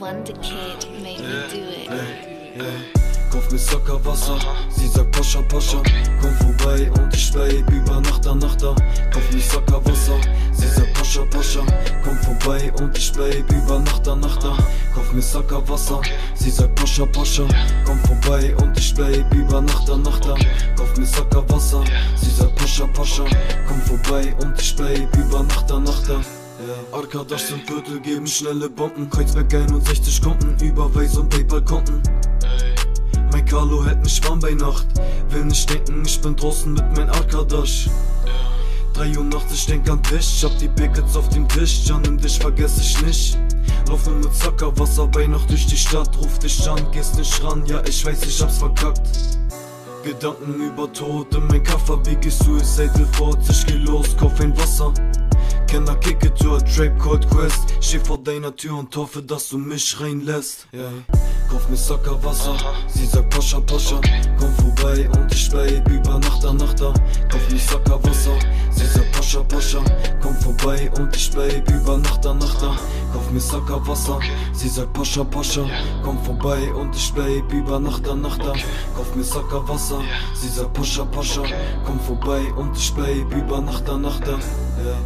Wonder Kid made me do it. Ey, ey. Kauf mir Sockerwasser, sie sagt Pascha Pascha Komm vorbei und ich babe über Nacht an Nacht da Kauf mir Sockerwasser, sie sagt Pascha Pascha Komm vorbei und ich babe über Nacht an Nacht da Kauf mir Sockerwasser, sie sagt Pascha Pascha Komm vorbei und ich babe über Nacht an Nacht da Kauf mir Sockerwasser, sie sagt Pascha Pascha Komm vorbei und ich babe über Nacht an Nacht da ja. Arkadasch sind Viertel, geben schnelle Bomben. Kreuzberg 61 Konten, Überweis und Paypal-Konten mein Carlo hält mich warm bei Nacht. Will nicht denken, ich bin draußen mit mein Arkadasch 3 Uhr nachts, ich denk an dich. Ich hab die Pickets auf dem Tisch. Ja, nimm dich, vergess ich nicht. Lauf nur mit Zacker, Wasser bei Nacht durch die Stadt. Ruf dich an, gehst nicht ran. Ja, ich weiß, ich hab's verkackt. Gedanken über Tod in mein Kaffer Biggie Suicidal Thoughts Ich geh los, kauf ein Wasser Kenner kicke Tour, Trap Cold Quest? Steh vor deiner Tür und hoffe, dass du mich reinlässt yeah. Kauf mir Sockerwasser, sie sagt Pascha Pascha. Komm vorbei und ich bleib über Nacht an Nacht da Kauf mir Sockerwasser, sie sagt Pascha Pascha. Komm vorbei und ich bleib über Nacht an Nacht da Kauf mir Sockerwasser, sie sagt Pascha Pascha. Komm vorbei und ich bleib über Nacht an Nacht da Kauf mir Sockerwasser, sie sagt Pascha Pascha. Komm vorbei und ich bleib über Nacht an Nacht da yeah.